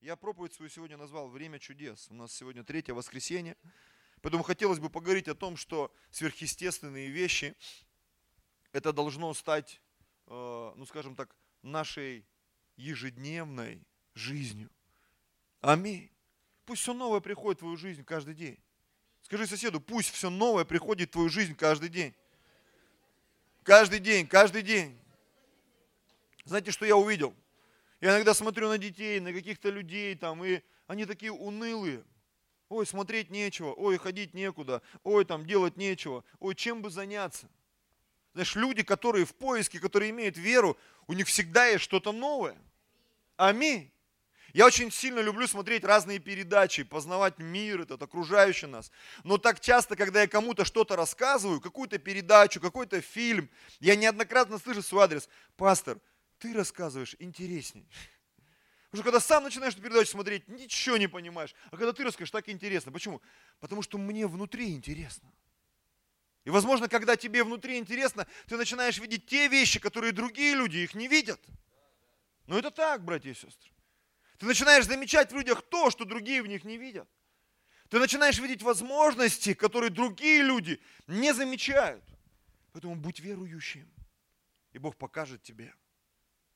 Я проповедь свою сегодня назвал «Время чудес». У нас сегодня третье воскресенье. Поэтому хотелось бы поговорить о том, что сверхъестественные вещи, это должно стать, э, ну скажем так, нашей ежедневной жизнью. Аминь. Пусть все новое приходит в твою жизнь каждый день. Скажи соседу, пусть все новое приходит в твою жизнь каждый день. Каждый день, каждый день. Знаете, что я увидел? Я иногда смотрю на детей, на каких-то людей там, и они такие унылые. Ой, смотреть нечего, ой, ходить некуда, ой, там делать нечего, ой, чем бы заняться. Знаешь, люди, которые в поиске, которые имеют веру, у них всегда есть что-то новое. Аминь. Я очень сильно люблю смотреть разные передачи, познавать мир, этот окружающий нас. Но так часто, когда я кому-то что-то рассказываю, какую-то передачу, какой-то фильм, я неоднократно слышу свой адрес. Пастор, ты рассказываешь интересней. Потому что когда сам начинаешь эту передачу смотреть, ничего не понимаешь. А когда ты расскажешь, так интересно. Почему? Потому что мне внутри интересно. И, возможно, когда тебе внутри интересно, ты начинаешь видеть те вещи, которые другие люди их не видят. Но это так, братья и сестры. Ты начинаешь замечать в людях то, что другие в них не видят. Ты начинаешь видеть возможности, которые другие люди не замечают. Поэтому будь верующим, и Бог покажет тебе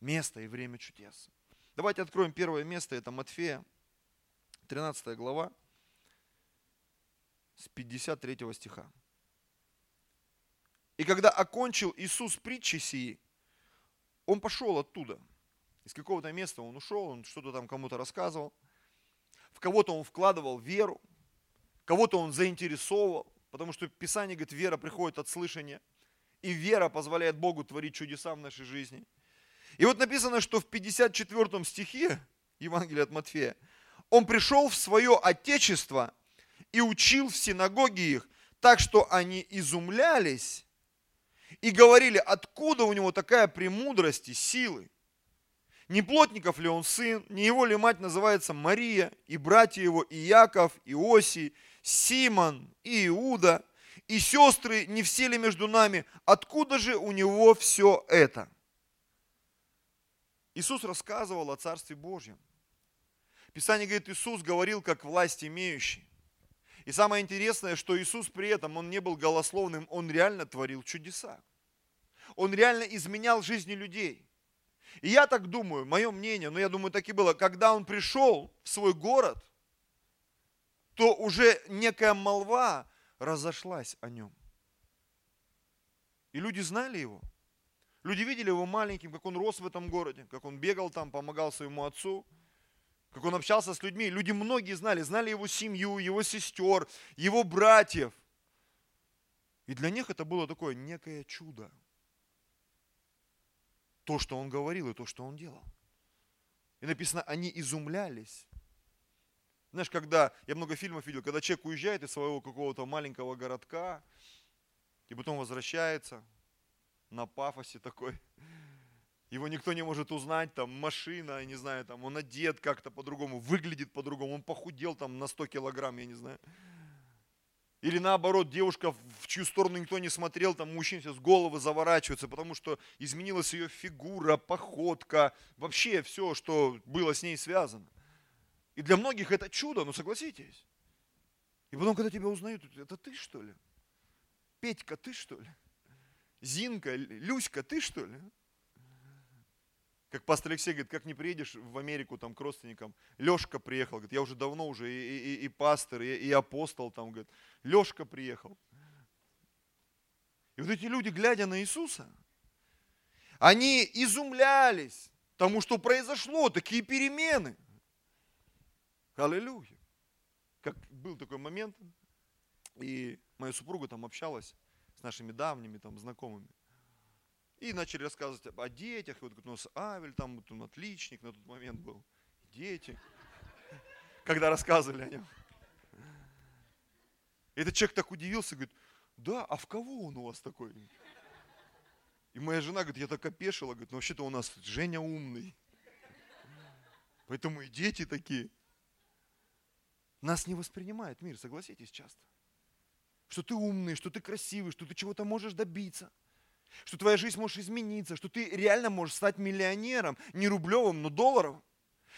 место и время чудес. Давайте откроем первое место, это Матфея, 13 глава, с 53 стиха. И когда окончил Иисус притчи сии, он пошел оттуда. Из какого-то места он ушел, он что-то там кому-то рассказывал. В кого-то он вкладывал веру, кого-то он заинтересовал, потому что Писание говорит, вера приходит от слышания. И вера позволяет Богу творить чудеса в нашей жизни – и вот написано, что в 54 стихе Евангелия от Матфея, он пришел в свое отечество и учил в синагоге их, так что они изумлялись и говорили, откуда у него такая премудрость и силы. Не плотников ли он сын, не его ли мать называется Мария, и братья его и Яков, и Осий, Симон, и Иуда, и сестры, не все ли между нами, откуда же у него все это? Иисус рассказывал о Царстве Божьем. Писание говорит, Иисус говорил как власть имеющий. И самое интересное, что Иисус при этом, Он не был голословным, Он реально творил чудеса. Он реально изменял жизни людей. И я так думаю, мое мнение, но я думаю, так и было, когда Он пришел в свой город, то уже некая молва разошлась о нем. И люди знали его. Люди видели его маленьким, как он рос в этом городе, как он бегал там, помогал своему отцу, как он общался с людьми. Люди многие знали, знали его семью, его сестер, его братьев. И для них это было такое некое чудо. То, что он говорил и то, что он делал. И написано, они изумлялись. Знаешь, когда, я много фильмов видел, когда человек уезжает из своего какого-то маленького городка, и потом возвращается, на пафосе такой. Его никто не может узнать, там машина, я не знаю, там он одет как-то по-другому, выглядит по-другому, он похудел там на 100 килограмм, я не знаю. Или наоборот, девушка, в чью сторону никто не смотрел, там мужчина сейчас головы заворачивается, потому что изменилась ее фигура, походка, вообще все, что было с ней связано. И для многих это чудо, ну согласитесь. И потом, когда тебя узнают, это ты что ли? Петька, ты что ли? Зинка, Люська, ты что ли? Как пастор Алексей говорит, как не приедешь в Америку там к родственникам, Лешка приехал, говорит, я уже давно уже и, и, и пастор, и, и апостол там, говорит, Лешка приехал. И вот эти люди, глядя на Иисуса, они изумлялись тому, что произошло, такие перемены. Аллилуйя. Как был такой момент, и моя супруга там общалась с нашими давними там знакомыми. И начали рассказывать о детях. И вот у нас Авель, там вот он отличник на тот момент был. Дети. Когда рассказывали о нем. И этот человек так удивился, говорит, да, а в кого он у вас такой? И моя жена говорит, я так опешила, говорит, ну вообще-то у нас Женя умный. Поэтому и дети такие. Нас не воспринимает мир, согласитесь, часто что ты умный, что ты красивый, что ты чего-то можешь добиться, что твоя жизнь может измениться, что ты реально можешь стать миллионером, не рублевым, но долларовым.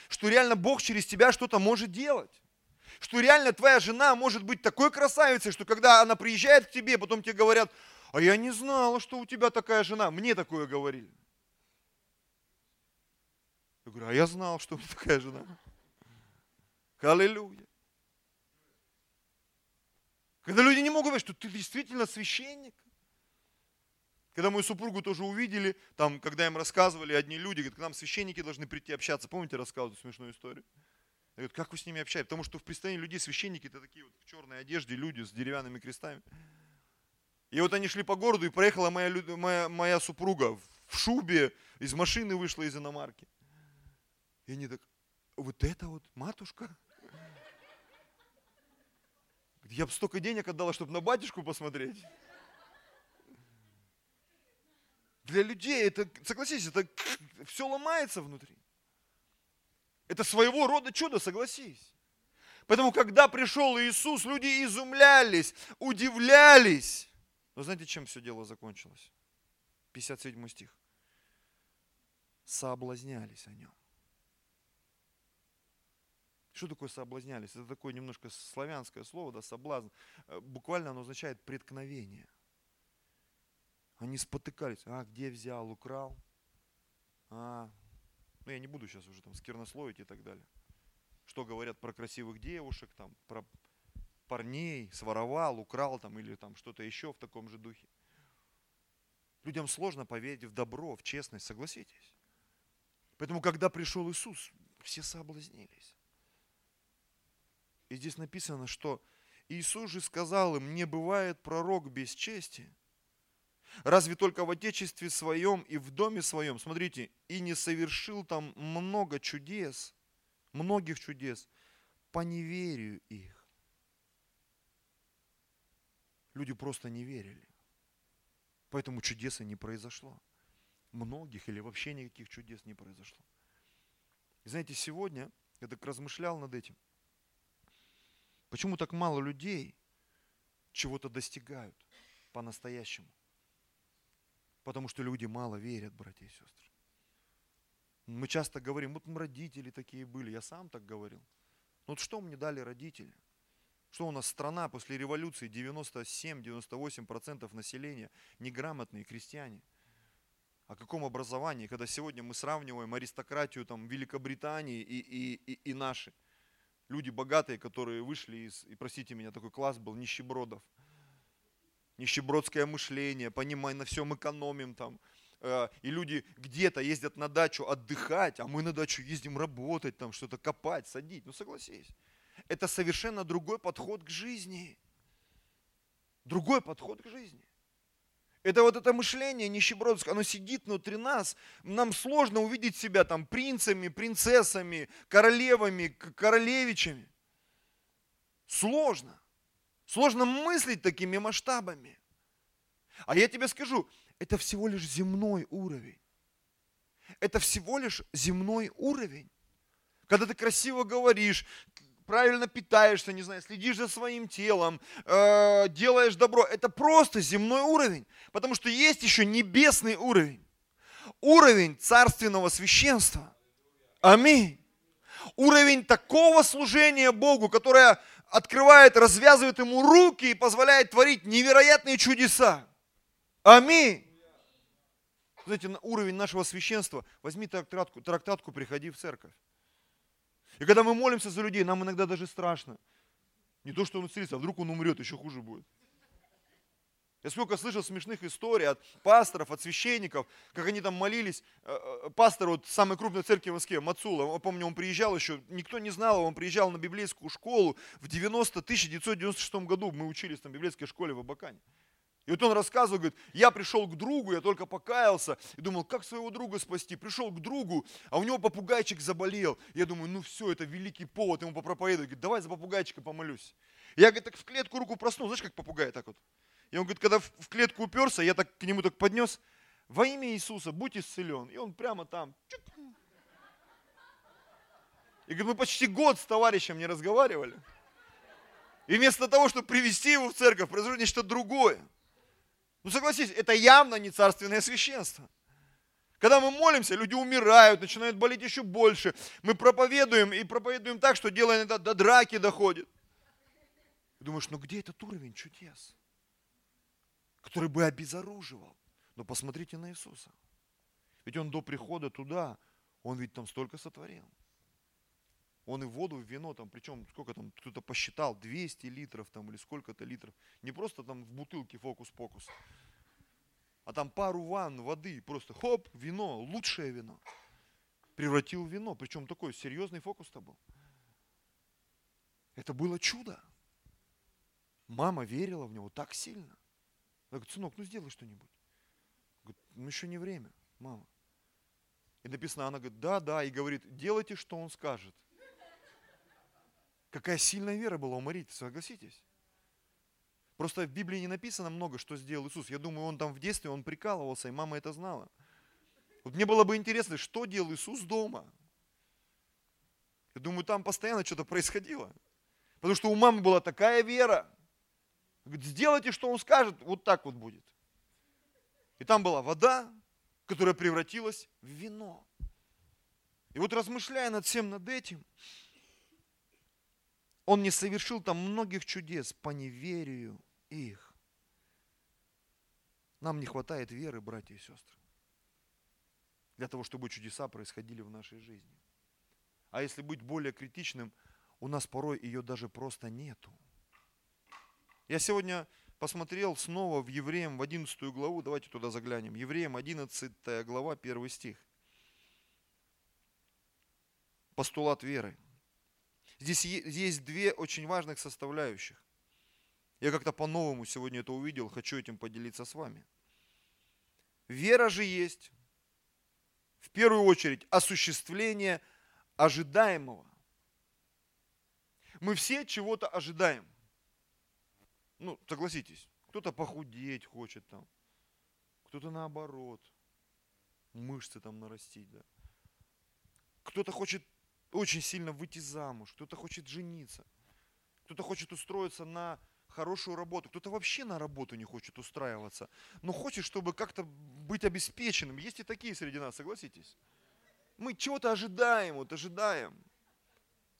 Что реально Бог через тебя что-то может делать. Что реально твоя жена может быть такой красавицей, что когда она приезжает к тебе, потом тебе говорят, а я не знала, что у тебя такая жена. Мне такое говорили. Я говорю, а я знал, что у меня такая жена. Аллилуйя. Когда люди не могут говорить, что ты действительно священник. Когда мою супругу тоже увидели, там, когда им рассказывали одни люди, говорят, к нам священники должны прийти общаться. Помните, рассказывают смешную историю? Я говорю, как вы с ними общаетесь? Потому что в представлении людей священники это такие вот в черной одежде люди с деревянными крестами. И вот они шли по городу, и проехала моя, моя, моя супруга в шубе, из машины вышла из иномарки. И они так, вот это вот матушка? Я бы столько денег отдала, чтобы на батюшку посмотреть. Для людей это, согласись, это все ломается внутри. Это своего рода чудо, согласись. Поэтому, когда пришел Иисус, люди изумлялись, удивлялись. Но знаете, чем все дело закончилось? 57 стих. Соблазнялись о нем. Что такое соблазнялись? Это такое немножко славянское слово, да, соблазн. Э, буквально оно означает преткновение. Они спотыкались. А, где взял, украл? А, ну я не буду сейчас уже там сквернословить и так далее. Что говорят про красивых девушек, там, про парней, своровал, украл там или там что-то еще в таком же духе. Людям сложно поверить в добро, в честность, согласитесь. Поэтому, когда пришел Иисус, все соблазнились. И здесь написано, что Иисус же сказал им, не бывает пророк без чести, Разве только в Отечестве своем и в доме своем, смотрите, и не совершил там много чудес, многих чудес, по неверию их. Люди просто не верили. Поэтому чудеса не произошло. Многих или вообще никаких чудес не произошло. И знаете, сегодня я так размышлял над этим. Почему так мало людей чего-то достигают по-настоящему? Потому что люди мало верят, братья и сестры. Мы часто говорим, вот мы родители такие были, я сам так говорил. Ну вот что мне дали родители? Что у нас страна после революции 97-98% населения неграмотные крестьяне. О каком образовании, когда сегодня мы сравниваем аристократию там, Великобритании и, и, и, и наши. Люди богатые, которые вышли из, и простите меня, такой класс был нищебродов – нищебродское мышление, понимай, на всем экономим там. Э, и люди где-то ездят на дачу отдыхать, а мы на дачу ездим работать, там что-то копать, садить. Ну согласись. Это совершенно другой подход к жизни. Другой подход к жизни. Это вот это мышление нищебродское, оно сидит внутри нас. Нам сложно увидеть себя там принцами, принцессами, королевами, королевичами. Сложно. Сложно мыслить такими масштабами. А я тебе скажу, это всего лишь земной уровень. Это всего лишь земной уровень. Когда ты красиво говоришь, правильно питаешься, не знаю, следишь за своим телом, э, делаешь добро, это просто земной уровень. Потому что есть еще небесный уровень. Уровень царственного священства. Аминь. Уровень такого служения Богу, которое открывает, развязывает ему руки и позволяет творить невероятные чудеса. Аминь. Знаете, на уровень нашего священства, возьми трактатку, трактатку, приходи в церковь. И когда мы молимся за людей, нам иногда даже страшно. Не то, что он исцелится, а вдруг он умрет, еще хуже будет. Я сколько слышал смешных историй от пасторов, от священников, как они там молились. Э, э, пастор вот самой крупной церкви в Москве, Мацула, я помню, он приезжал еще, никто не знал, он приезжал на библейскую школу в 90, 1996 году, мы учились там в библейской школе в Абакане. И вот он рассказывал, говорит, я пришел к другу, я только покаялся, и думал, как своего друга спасти. Пришел к другу, а у него попугайчик заболел. Я думаю, ну все, это великий повод ему попроповедовать. Говорит, давай за попугайчика помолюсь. Я, говорит, так в клетку руку проснул, знаешь, как попугай так вот. И он говорит, когда в клетку уперся, я так к нему так поднес, во имя Иисуса будь исцелен. И он прямо там. И говорит, мы почти год с товарищем не разговаривали. И вместо того, чтобы привести его в церковь, произошло нечто другое. Ну согласитесь, это явно не царственное священство. Когда мы молимся, люди умирают, начинают болеть еще больше. Мы проповедуем и проповедуем так, что дело иногда до драки доходит. думаешь, ну где этот уровень чудес, который бы обезоруживал? Но посмотрите на Иисуса. Ведь Он до прихода туда, Он ведь там столько сотворил. Он и воду, и вино, там, причем сколько там, кто-то посчитал, 200 литров там или сколько-то литров. Не просто там в бутылке фокус-покус а там пару ванн воды, просто хоп, вино, лучшее вино. Превратил в вино, причем такой серьезный фокус-то был. Это было чудо. Мама верила в него так сильно. Она говорит, сынок, ну сделай что-нибудь. Говорит, ну еще не время, мама. И написано, она говорит, да, да, и говорит, делайте, что он скажет. Какая сильная вера была у Марии, согласитесь? Просто в Библии не написано много, что сделал Иисус. Я думаю, он там в детстве, он прикалывался, и мама это знала. Вот мне было бы интересно, что делал Иисус дома. Я думаю, там постоянно что-то происходило. Потому что у мамы была такая вера. Говорит, сделайте, что он скажет, вот так вот будет. И там была вода, которая превратилась в вино. И вот размышляя над всем над этим, он не совершил там многих чудес по неверию их. Нам не хватает веры, братья и сестры, для того, чтобы чудеса происходили в нашей жизни. А если быть более критичным, у нас порой ее даже просто нету. Я сегодня посмотрел снова в Евреям в 11 главу, давайте туда заглянем. Евреям 11 глава, 1 стих. Постулат веры. Здесь есть две очень важных составляющих. Я как-то по-новому сегодня это увидел, хочу этим поделиться с вами. Вера же есть, в первую очередь, осуществление ожидаемого. Мы все чего-то ожидаем. Ну, согласитесь, кто-то похудеть хочет там, кто-то наоборот, мышцы там нарастить, да. Кто-то хочет очень сильно выйти замуж, кто-то хочет жениться, кто-то хочет устроиться на хорошую работу, кто-то вообще на работу не хочет устраиваться, но хочет, чтобы как-то быть обеспеченным. Есть и такие среди нас, согласитесь? Мы чего-то ожидаем, вот ожидаем.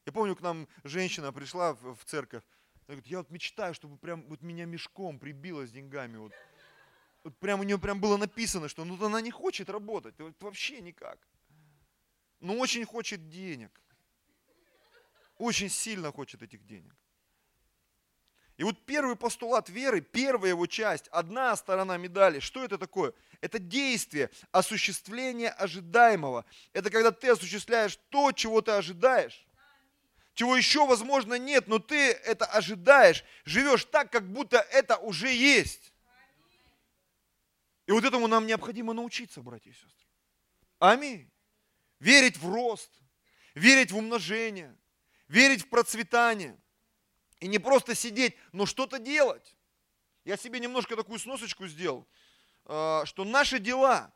Я помню, к нам женщина пришла в, в церковь, она говорит, я вот мечтаю, чтобы прям вот меня мешком прибило с деньгами. Вот, вот прям у нее прям было написано, что ну она не хочет работать, вот вообще никак. Но очень хочет денег. Очень сильно хочет этих денег. И вот первый постулат веры, первая его часть, одна сторона медали, что это такое? Это действие, осуществление ожидаемого. Это когда ты осуществляешь то, чего ты ожидаешь. Чего еще, возможно, нет, но ты это ожидаешь. Живешь так, как будто это уже есть. И вот этому нам необходимо научиться, братья и сестры. Аминь. Верить в рост, верить в умножение, верить в процветание. И не просто сидеть, но что-то делать. Я себе немножко такую сносочку сделал, а, что наши дела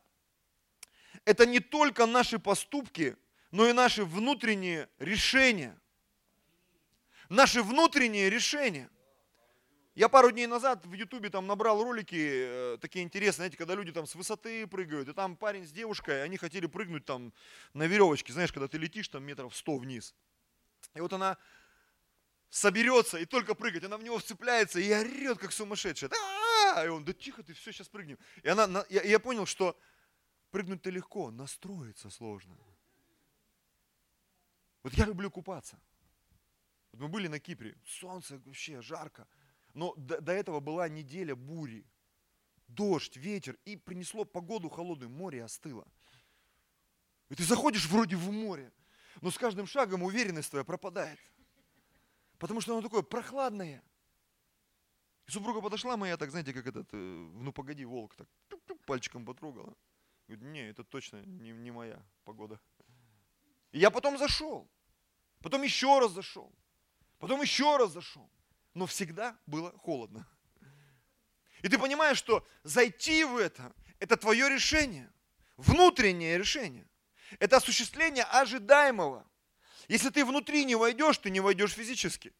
– это не только наши поступки, но и наши внутренние решения. Наши внутренние решения. Я пару дней назад в Ютубе там набрал ролики э, такие интересные, знаете, когда люди там с высоты прыгают, и там парень с девушкой, они хотели прыгнуть там на веревочке, знаешь, когда ты летишь там метров сто вниз. И вот она соберется и только прыгать, она в него вцепляется и орет, как сумасшедшая. И он, да тихо ты, все, сейчас прыгнем. И она, я, я понял, что прыгнуть-то легко, настроиться сложно. Вот я люблю купаться. Вот мы были на Кипре, солнце вообще жарко, но до, до этого была неделя бури, дождь, ветер, и принесло погоду холодную, море остыло. И ты заходишь вроде в море, но с каждым шагом уверенность твоя пропадает. Потому что оно такое прохладное. И супруга подошла моя, так знаете, как этот, э, ну погоди, волк, так пальчиком потрогала. Говорит, не, это точно не, не моя погода. И я потом зашел. Потом еще раз зашел. Потом еще раз зашел. Но всегда было холодно. И ты понимаешь, что зайти в это, это твое решение. Внутреннее решение. Это осуществление ожидаемого. Если ты внутри не войдешь, ты не войдешь физически.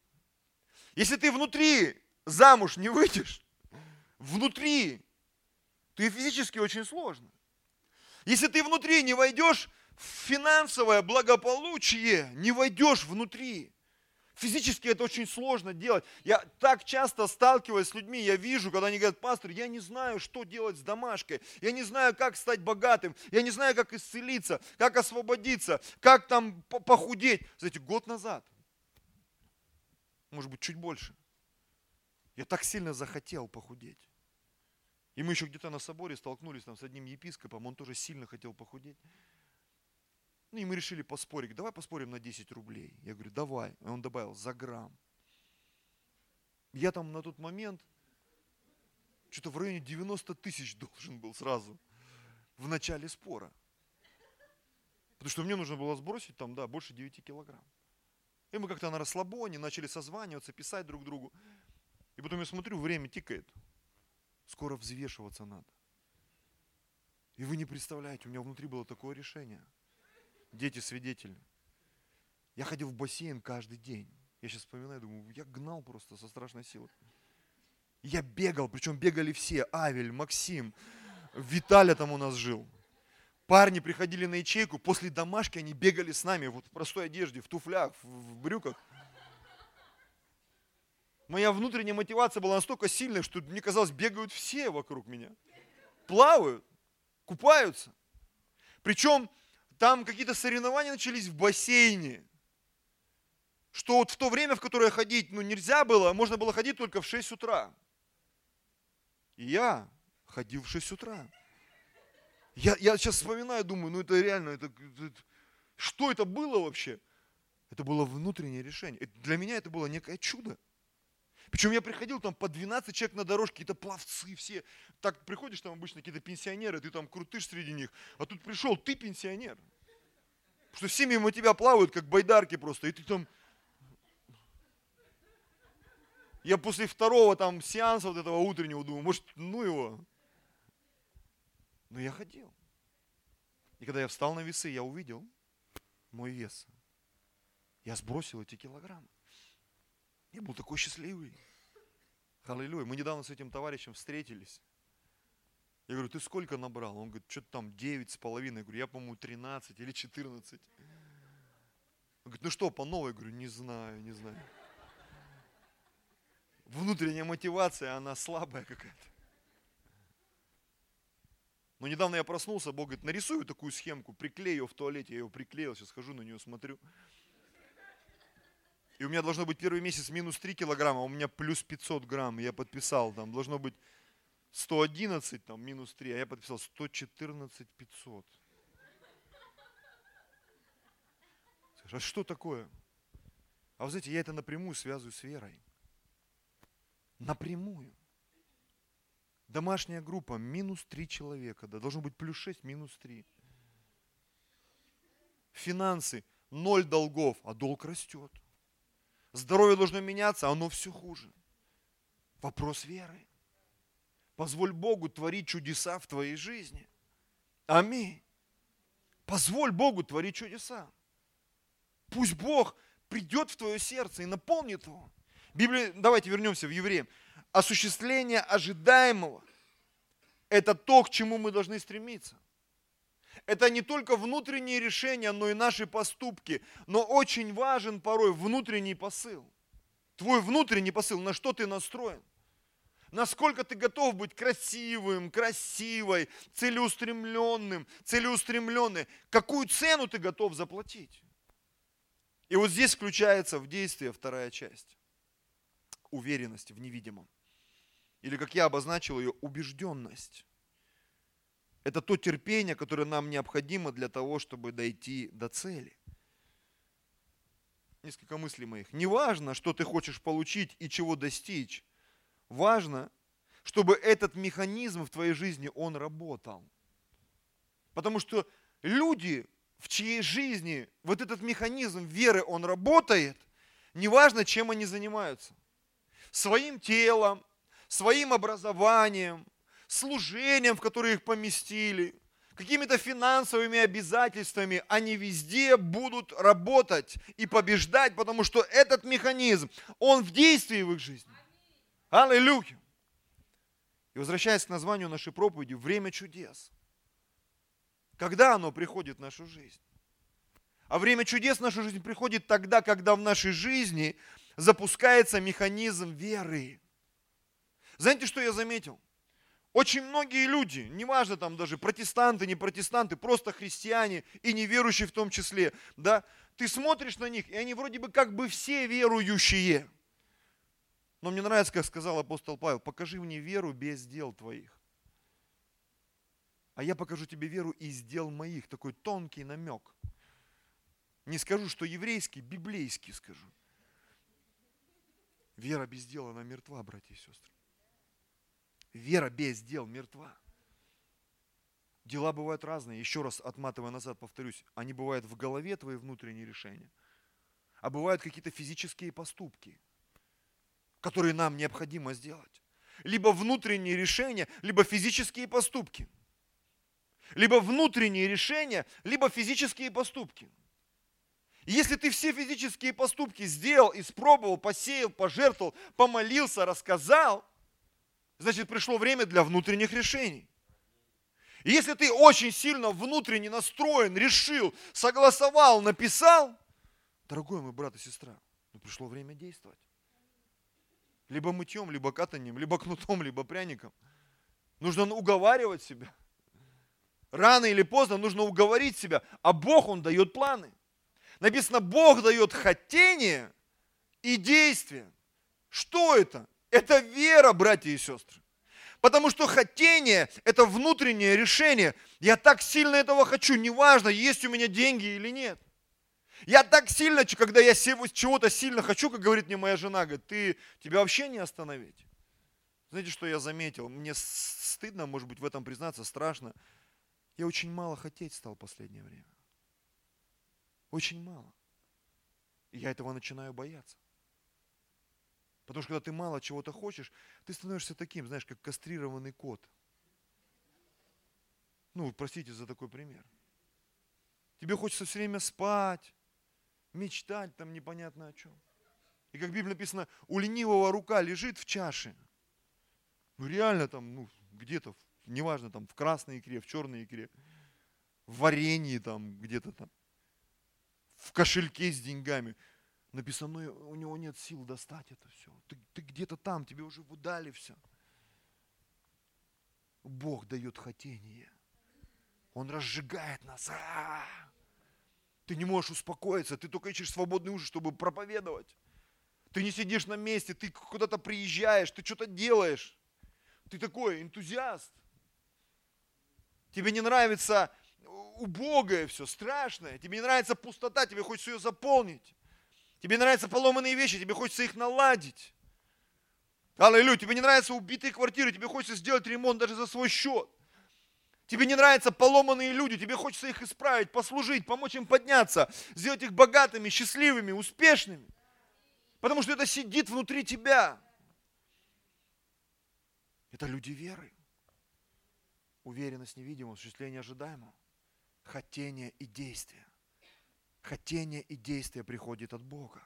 Если ты внутри замуж не выйдешь, внутри, то и физически очень сложно. Если ты внутри не войдешь в финансовое благополучие, не войдешь внутри. Физически это очень сложно делать. Я так часто сталкиваюсь с людьми, я вижу, когда они говорят, пастор, я не знаю, что делать с домашкой, я не знаю, как стать богатым, я не знаю, как исцелиться, как освободиться, как там похудеть. Знаете, год назад, может быть, чуть больше, я так сильно захотел похудеть. И мы еще где-то на соборе столкнулись там с одним епископом, он тоже сильно хотел похудеть. Ну и мы решили поспорить. Давай поспорим на 10 рублей. Я говорю, давай. И он добавил, за грамм. Я там на тот момент что-то в районе 90 тысяч должен был сразу в начале спора. Потому что мне нужно было сбросить там, да, больше 9 килограмм. И мы как-то на расслабоне начали созваниваться, писать друг другу. И потом я смотрю, время тикает. Скоро взвешиваться надо. И вы не представляете, у меня внутри было такое решение – дети свидетели. Я ходил в бассейн каждый день. Я сейчас вспоминаю, думаю, я гнал просто со страшной силой. Я бегал, причем бегали все. Авель, Максим, Виталя там у нас жил. Парни приходили на ячейку, после домашки они бегали с нами, вот в простой одежде, в туфлях, в брюках. Моя внутренняя мотивация была настолько сильная, что мне казалось, бегают все вокруг меня. Плавают, купаются. Причем там какие-то соревнования начались в бассейне. Что вот в то время, в которое ходить ну, нельзя было, можно было ходить только в 6 утра. И я ходил в 6 утра. Я, я сейчас вспоминаю, думаю, ну это реально, это, это, что это было вообще? Это было внутреннее решение. Для меня это было некое чудо. Причем я приходил, там по 12 человек на дорожке, какие-то пловцы все. Так приходишь, там обычно какие-то пенсионеры, ты там крутышь среди них. А тут пришел, ты пенсионер. Потому что все мимо тебя плавают, как байдарки просто. И ты там... Я после второго там сеанса вот этого утреннего думаю, может, ну его. Но я ходил. И когда я встал на весы, я увидел мой вес. Я сбросил эти килограммы. Я был такой счастливый. Аллилуйя. Мы недавно с этим товарищем встретились. Я говорю, ты сколько набрал? Он говорит, что-то там 9 с половиной. Я говорю, я, по-моему, 13 или 14. Он говорит, ну что, по новой? Я говорю, не знаю, не знаю. Внутренняя мотивация, она слабая какая-то. Но недавно я проснулся, Бог говорит, нарисую такую схемку, приклею ее в туалете. Я ее приклеил, сейчас хожу на нее, смотрю. И у меня должно быть первый месяц минус 3 килограмма, а у меня плюс 500 грамм. Я подписал, там должно быть 111, там минус 3, а я подписал 114 500. А что такое? А вы знаете, я это напрямую связываю с верой. Напрямую. Домашняя группа минус 3 человека, да, должно быть плюс 6, минус 3. Финансы, ноль долгов, а долг растет. Здоровье должно меняться, а оно все хуже. Вопрос веры. Позволь Богу творить чудеса в твоей жизни. Аминь. Позволь Богу творить чудеса. Пусть Бог придет в твое сердце и наполнит его. Библия, давайте вернемся в Евреям. Осуществление ожидаемого – это то, к чему мы должны стремиться. Это не только внутренние решения, но и наши поступки. Но очень важен порой внутренний посыл. Твой внутренний посыл, на что ты настроен. Насколько ты готов быть красивым, красивой, целеустремленным, целеустремленной. Какую цену ты готов заплатить? И вот здесь включается в действие вторая часть. Уверенность в невидимом. Или, как я обозначил ее, убежденность. Это то терпение, которое нам необходимо для того, чтобы дойти до цели. Несколько мыслей моих. Не важно, что ты хочешь получить и чего достичь. Важно, чтобы этот механизм в твоей жизни, он работал. Потому что люди, в чьей жизни вот этот механизм веры, он работает, неважно, чем они занимаются. Своим телом, своим образованием, служением, в которое их поместили, какими-то финансовыми обязательствами, они везде будут работать и побеждать, потому что этот механизм, он в действии в их жизни. Аллилуйя. И возвращаясь к названию нашей проповеди, время чудес. Когда оно приходит в нашу жизнь? А время чудес в нашу жизнь приходит тогда, когда в нашей жизни запускается механизм веры. Знаете, что я заметил? Очень многие люди, неважно там даже протестанты, не протестанты, просто христиане и неверующие в том числе, да, ты смотришь на них, и они вроде бы как бы все верующие. Но мне нравится, как сказал апостол Павел, покажи мне веру без дел твоих. А я покажу тебе веру из дел моих. Такой тонкий намек. Не скажу, что еврейский, библейский скажу. Вера без дела, она мертва, братья и сестры. Вера без дел мертва. Дела бывают разные. Еще раз отматывая назад, повторюсь, они бывают в голове твои внутренние решения. А бывают какие-то физические поступки, которые нам необходимо сделать. Либо внутренние решения, либо физические поступки. Либо внутренние решения, либо физические поступки. если ты все физические поступки сделал, испробовал, посеял, пожертвовал, помолился, рассказал, значит пришло время для внутренних решений. И если ты очень сильно внутренне настроен, решил, согласовал, написал, дорогой мой брат и сестра, ну пришло время действовать. Либо мытьем, либо катанием, либо кнутом, либо пряником. Нужно уговаривать себя. Рано или поздно нужно уговорить себя, а Бог, Он дает планы. Написано, Бог дает хотение и действие. Что это? Это вера, братья и сестры. Потому что хотение – это внутреннее решение. Я так сильно этого хочу, неважно, есть у меня деньги или нет. Я так сильно, когда я чего-то сильно хочу, как говорит мне моя жена, говорит, ты, тебя вообще не остановить. Знаете, что я заметил? Мне стыдно, может быть, в этом признаться, страшно. Я очень мало хотеть стал в последнее время. Очень мало. И я этого начинаю бояться. Потому что когда ты мало чего-то хочешь, ты становишься таким, знаешь, как кастрированный кот. Ну, простите за такой пример. Тебе хочется все время спать, мечтать там непонятно о чем. И как в Библии написано, у ленивого рука лежит в чаше. Ну реально там, ну, где-то, неважно, там в красной икре, в черной икре, в варенье там, где-то там, в кошельке с деньгами написано, «Ну, у него нет сил достать это все. Ты, ты где-то там, тебе уже выдали все. Бог дает хотение. Он разжигает нас. А-а-а! Ты не можешь успокоиться, ты только ищешь свободный ужин, чтобы проповедовать. Ты не сидишь на месте, ты куда-то приезжаешь, ты что-то делаешь. Ты такой энтузиаст. Тебе не нравится убогое все, страшное. Тебе не нравится пустота, тебе хочется ее заполнить. Тебе нравятся поломанные вещи, тебе хочется их наладить. Аллилуйя, тебе не нравятся убитые квартиры, тебе хочется сделать ремонт даже за свой счет. Тебе не нравятся поломанные люди, тебе хочется их исправить, послужить, помочь им подняться, сделать их богатыми, счастливыми, успешными. Потому что это сидит внутри тебя. Это люди веры. Уверенность невидимого, осуществление ожидаемого, хотение и действие хотение и действие приходит от Бога.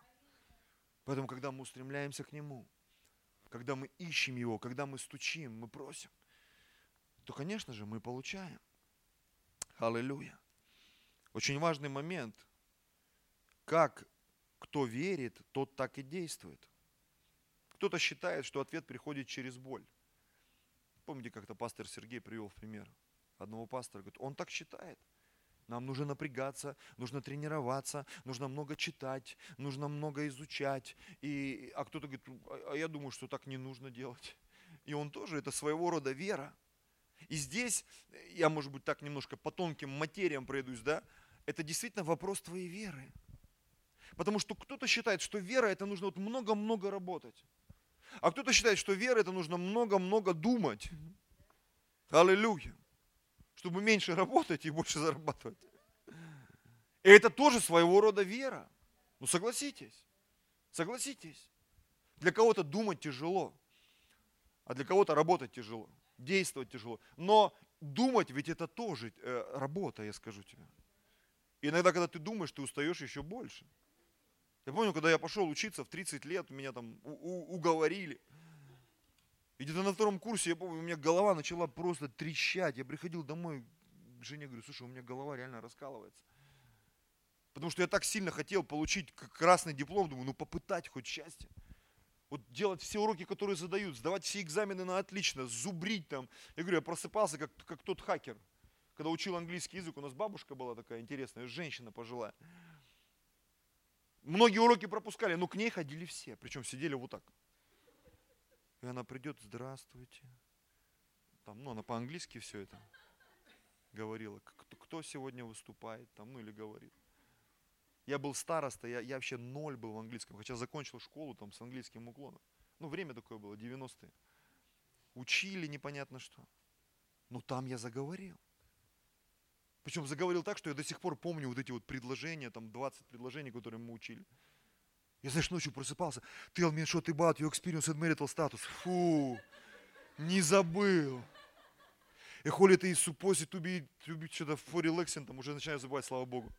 Поэтому, когда мы устремляемся к Нему, когда мы ищем Его, когда мы стучим, мы просим, то, конечно же, мы получаем. Аллилуйя. Очень важный момент. Как кто верит, тот так и действует. Кто-то считает, что ответ приходит через боль. Помните, как-то пастор Сергей привел в пример одного пастора, говорит, он так считает – нам нужно напрягаться, нужно тренироваться, нужно много читать, нужно много изучать. И, а кто-то говорит, а, а я думаю, что так не нужно делать. И он тоже, это своего рода вера. И здесь, я, может быть, так немножко по тонким материям пройдусь, да, это действительно вопрос твоей веры. Потому что кто-то считает, что вера это нужно вот много-много работать. А кто-то считает, что вера это нужно много-много думать. Аллилуйя чтобы меньше работать и больше зарабатывать. И это тоже своего рода вера. Ну согласитесь, согласитесь. Для кого-то думать тяжело, а для кого-то работать тяжело, действовать тяжело. Но думать ведь это тоже э, работа, я скажу тебе. Иногда, когда ты думаешь, ты устаешь еще больше. Я помню, когда я пошел учиться в 30 лет, меня там уговорили – и где-то на втором курсе, я помню, у меня голова начала просто трещать. Я приходил домой, жене говорю, слушай, у меня голова реально раскалывается. Потому что я так сильно хотел получить красный диплом, думаю, ну попытать хоть счастье. Вот делать все уроки, которые задают, сдавать все экзамены на отлично, зубрить там. Я говорю, я просыпался как, как тот хакер. Когда учил английский язык, у нас бабушка была такая интересная, женщина пожилая. Многие уроки пропускали, но к ней ходили все, причем сидели вот так. И она придет, здравствуйте. Там, ну, она по-английски все это говорила. Кто, кто сегодня выступает, там, ну или говорит. Я был староста, я, я вообще ноль был в английском, хотя закончил школу там с английским уклоном. Ну, время такое было, 90-е. Учили непонятно что. Но там я заговорил. Причем заговорил так, что я до сих пор помню вот эти вот предложения, там 20 предложений, которые мы учили. Я, знаешь, ночью просыпался. Tell me what about your experience and marital status. Фу, не забыл. И холи ты to be, to be что-то for relaxing, там уже начинаю забывать, слава Богу.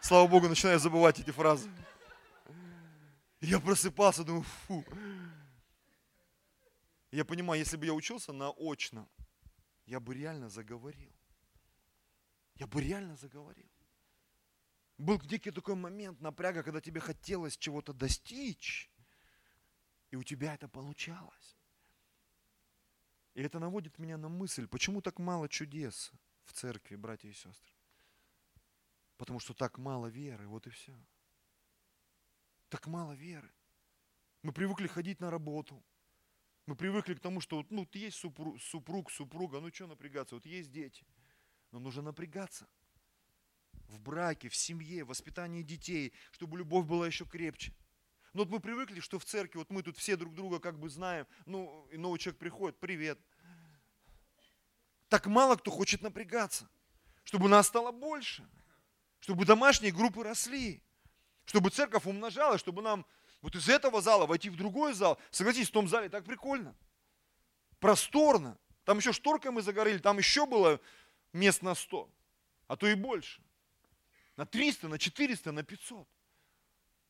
Слава Богу, начинаю забывать эти фразы. Я просыпался, думаю, фу. Я понимаю, если бы я учился наочно, я бы реально заговорил. Я бы реально заговорил. Был некий такой момент напряга, когда тебе хотелось чего-то достичь, и у тебя это получалось. И это наводит меня на мысль, почему так мало чудес в церкви, братья и сестры? Потому что так мало веры, вот и все. Так мало веры. Мы привыкли ходить на работу. Мы привыкли к тому, что ну, есть супруг, супруг, супруга, ну что напрягаться, вот есть дети. Но нужно напрягаться в браке, в семье, в воспитании детей, чтобы любовь была еще крепче. Но вот мы привыкли, что в церкви, вот мы тут все друг друга как бы знаем, ну, и новый человек приходит, привет. Так мало кто хочет напрягаться, чтобы нас стало больше, чтобы домашние группы росли, чтобы церковь умножалась, чтобы нам вот из этого зала войти в другой зал. Согласитесь, в том зале так прикольно, просторно. Там еще шторкой мы загорели, там еще было мест на 100, а то и больше. На 300, на 400, на 500.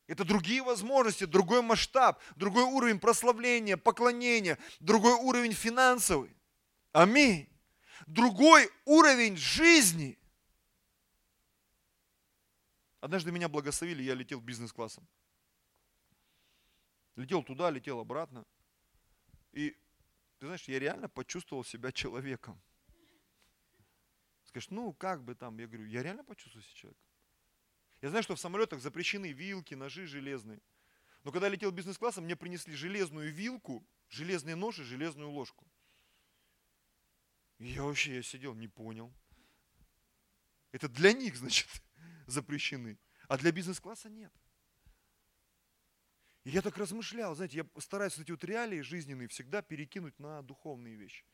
Это другие возможности, другой масштаб, другой уровень прославления, поклонения, другой уровень финансовый. Аминь. Другой уровень жизни. Однажды меня благословили, я летел бизнес-классом. Летел туда, летел обратно. И, ты знаешь, я реально почувствовал себя человеком. Скажешь, ну как бы там, я говорю, я реально почувствовал себя человеком. Я знаю, что в самолетах запрещены вилки, ножи железные. Но когда я летел бизнес-классом, мне принесли железную вилку, железный нож и железную ложку. И я вообще, я сидел, не понял. Это для них, значит, запрещены. А для бизнес-класса нет. И я так размышлял, знаете, я стараюсь эти вот реалии жизненные всегда перекинуть на духовные вещи.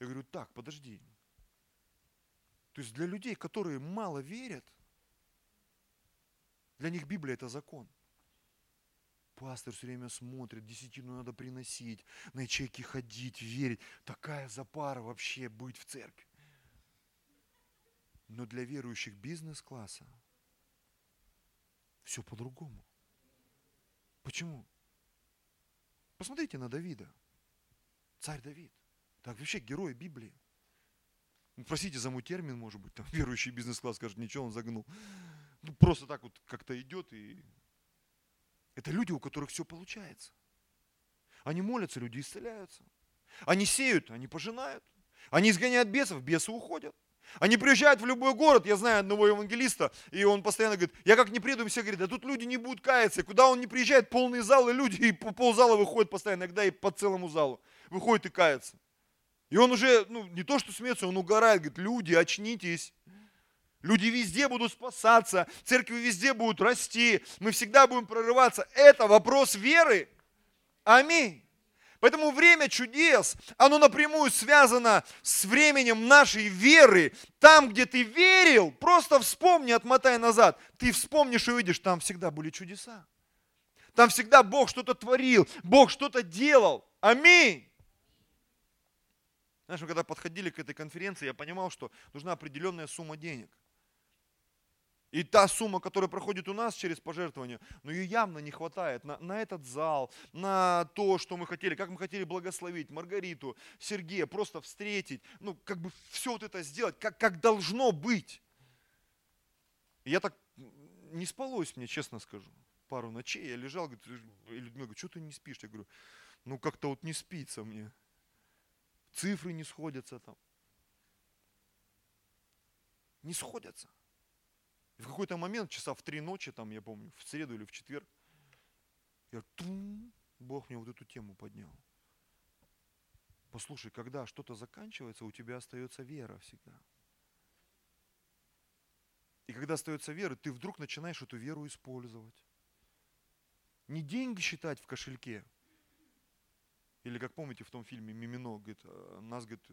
Я говорю, так, подожди. То есть для людей, которые мало верят, для них Библия это закон. Пастор все время смотрит, десятину надо приносить, на ячейки ходить, верить. Такая запара вообще быть в церкви. Но для верующих бизнес-класса все по-другому. Почему? Посмотрите на Давида. Царь Давид. Так вообще герой Библии. Ну, простите за мой термин, может быть, там верующий бизнес-класс скажет, ничего, он загнул ну, просто так вот как-то идет и... Это люди, у которых все получается. Они молятся, люди исцеляются. Они сеют, они пожинают. Они изгоняют бесов, бесы уходят. Они приезжают в любой город, я знаю одного евангелиста, и он постоянно говорит, я как не приду, все говорят, да тут люди не будут каяться. И куда он не приезжает, полные залы, люди, и ползала выходят постоянно, иногда и по целому залу. Выходит и кается. И он уже, ну, не то что смеется, он угорает, говорит, люди, очнитесь. Люди везде будут спасаться, церкви везде будут расти, мы всегда будем прорываться. Это вопрос веры. Аминь. Поэтому время чудес, оно напрямую связано с временем нашей веры. Там, где ты верил, просто вспомни, отмотай назад. Ты вспомнишь и увидишь, там всегда были чудеса. Там всегда Бог что-то творил, Бог что-то делал. Аминь. Знаешь, мы когда подходили к этой конференции, я понимал, что нужна определенная сумма денег – И та сумма, которая проходит у нас через пожертвование, но ее явно не хватает на, на этот зал, на то, что мы хотели, как мы хотели благословить Маргариту, Сергея, просто встретить, ну, как бы все вот это сделать, как, как должно быть. Я так, не спалось мне, честно скажу, пару ночей, я лежал, говорит, и Людмила говорит, что ты не спишь? Я говорю, ну, как-то вот не спится мне. Цифры не сходятся там. Не сходятся. И в какой-то момент, часа в три ночи, там, я помню, в среду или в четверг, я тум, Бог мне вот эту тему поднял. Послушай, когда что-то заканчивается, у тебя остается вера всегда. И когда остается вера, ты вдруг начинаешь эту веру использовать. Не деньги считать в кошельке. Или как помните в том фильме Мимино, говорит, «А, нас, говорит,